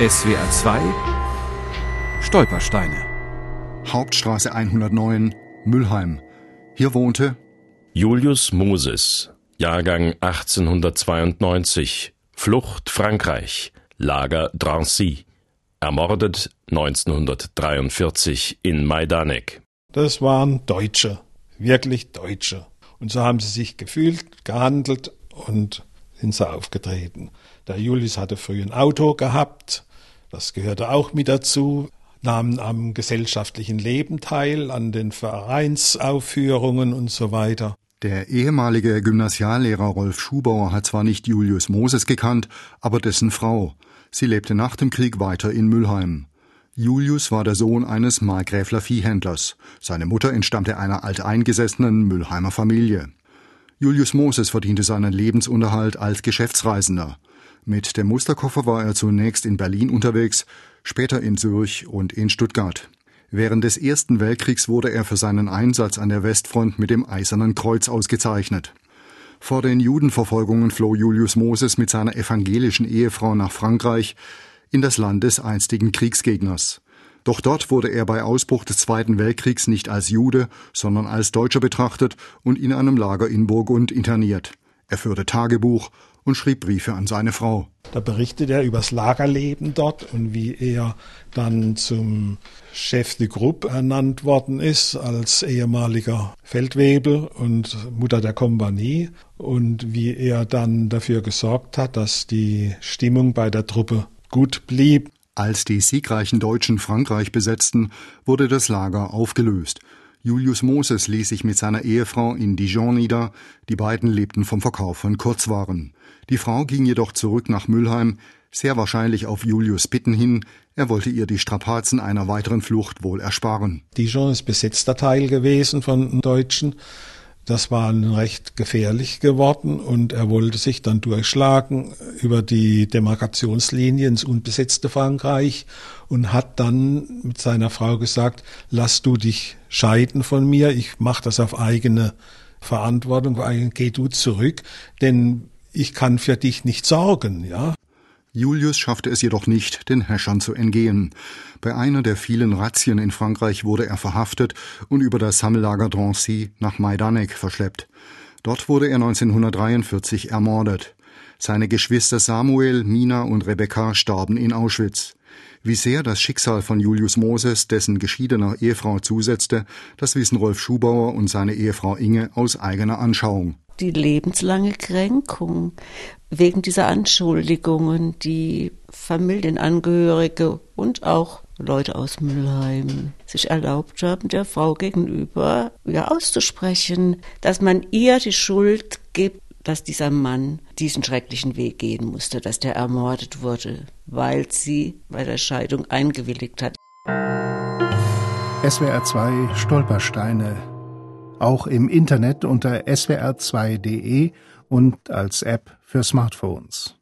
SWR 2 Stolpersteine Hauptstraße 109, Mülheim. Hier wohnte Julius Moses, Jahrgang 1892, Flucht Frankreich, Lager Drancy, ermordet 1943 in Majdanek. Das waren Deutsche, wirklich Deutsche. Und so haben sie sich gefühlt, gehandelt und sind sie aufgetreten. Der Julius hatte früh ein Auto gehabt, das gehörte auch mit dazu, nahmen am gesellschaftlichen Leben teil, an den Vereinsaufführungen und so weiter. Der ehemalige Gymnasiallehrer Rolf Schubauer hat zwar nicht Julius Moses gekannt, aber dessen Frau. Sie lebte nach dem Krieg weiter in Mülheim. Julius war der Sohn eines Markgräfler Viehhändlers. Seine Mutter entstammte einer alteingesessenen Mülheimer Familie. Julius Moses verdiente seinen Lebensunterhalt als Geschäftsreisender. Mit dem Musterkoffer war er zunächst in Berlin unterwegs, später in Zürich und in Stuttgart. Während des Ersten Weltkriegs wurde er für seinen Einsatz an der Westfront mit dem Eisernen Kreuz ausgezeichnet. Vor den Judenverfolgungen floh Julius Moses mit seiner evangelischen Ehefrau nach Frankreich, in das Land des einstigen Kriegsgegners. Doch dort wurde er bei Ausbruch des Zweiten Weltkriegs nicht als Jude, sondern als Deutscher betrachtet und in einem Lager in Burgund interniert. Er führte Tagebuch und schrieb Briefe an seine Frau. Da berichtet er über das Lagerleben dort und wie er dann zum Chef de Groupe ernannt worden ist als ehemaliger Feldwebel und Mutter der Kompanie und wie er dann dafür gesorgt hat, dass die Stimmung bei der Truppe gut blieb. Als die siegreichen Deutschen Frankreich besetzten, wurde das Lager aufgelöst. Julius Moses ließ sich mit seiner Ehefrau in Dijon nieder. Die beiden lebten vom Verkauf von Kurzwaren. Die Frau ging jedoch zurück nach Mülheim, sehr wahrscheinlich auf Julius Bitten hin. Er wollte ihr die Strapazen einer weiteren Flucht wohl ersparen. Dijon ist besetzter Teil gewesen von Deutschen. Das war recht gefährlich geworden und er wollte sich dann durchschlagen über die Demarkationslinie ins unbesetzte Frankreich und hat dann mit seiner Frau gesagt, lass du dich scheiden von mir, ich mache das auf eigene Verantwortung, geh du zurück, denn ich kann für dich nicht sorgen, ja. Julius schaffte es jedoch nicht, den Häschern zu entgehen. Bei einer der vielen Razzien in Frankreich wurde er verhaftet und über das Sammellager Drancy nach Majdanek verschleppt. Dort wurde er 1943 ermordet. Seine Geschwister Samuel, Mina und Rebecca starben in Auschwitz. Wie sehr das Schicksal von Julius Moses dessen geschiedener Ehefrau zusetzte, das wissen Rolf Schubauer und seine Ehefrau Inge aus eigener Anschauung. Die lebenslange Kränkung wegen dieser Anschuldigungen, die Familienangehörige und auch Leute aus Mülheim sich erlaubt haben, der Frau gegenüber ja auszusprechen, dass man ihr die Schuld gibt, dass dieser Mann diesen schrecklichen Weg gehen musste, dass der ermordet wurde, weil sie bei der Scheidung eingewilligt hat. SWR 2 Stolpersteine auch im Internet unter swr2.de und als App für Smartphones.